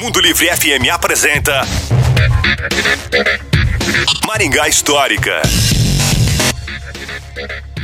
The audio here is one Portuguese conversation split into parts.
Mundo Livre FM apresenta Maringá Histórica.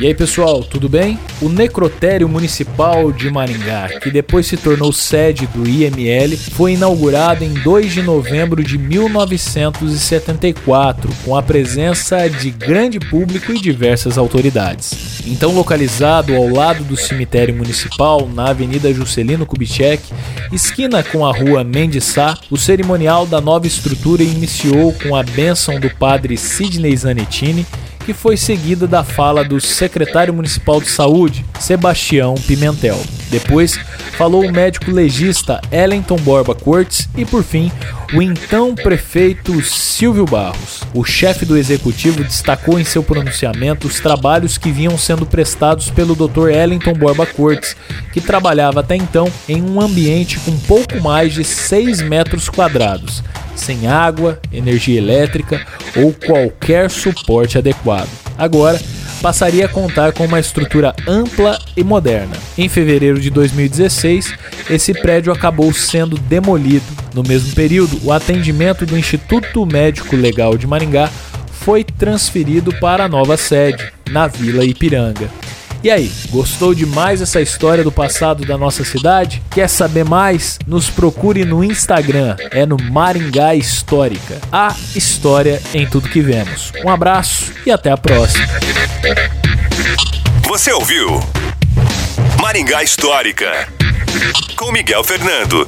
E aí pessoal, tudo bem? O Necrotério Municipal de Maringá, que depois se tornou sede do IML, foi inaugurado em 2 de novembro de 1974, com a presença de grande público e diversas autoridades. Então, localizado ao lado do cemitério municipal, na Avenida Juscelino Kubitschek, esquina com a rua Mendissá, o cerimonial da nova estrutura iniciou com a bênção do padre Sidney Zanettini que foi seguida da fala do secretário municipal de saúde, Sebastião Pimentel. Depois, falou o médico legista Ellington Borba Cortes e, por fim, o então prefeito Silvio Barros. O chefe do executivo destacou em seu pronunciamento os trabalhos que vinham sendo prestados pelo Dr. Ellington Borba Cortes, que trabalhava até então em um ambiente com pouco mais de 6 metros quadrados sem água, energia elétrica ou qualquer suporte adequado. Agora, passaria a contar com uma estrutura ampla e moderna. Em fevereiro de 2016, esse prédio acabou sendo demolido. No mesmo período, o atendimento do Instituto Médico Legal de Maringá foi transferido para a nova sede, na Vila Ipiranga. E aí, gostou demais essa história do passado da nossa cidade? Quer saber mais? Nos procure no Instagram, é no Maringá Histórica. A história em tudo que vemos. Um abraço e até a próxima. Você ouviu Maringá Histórica com Miguel Fernando.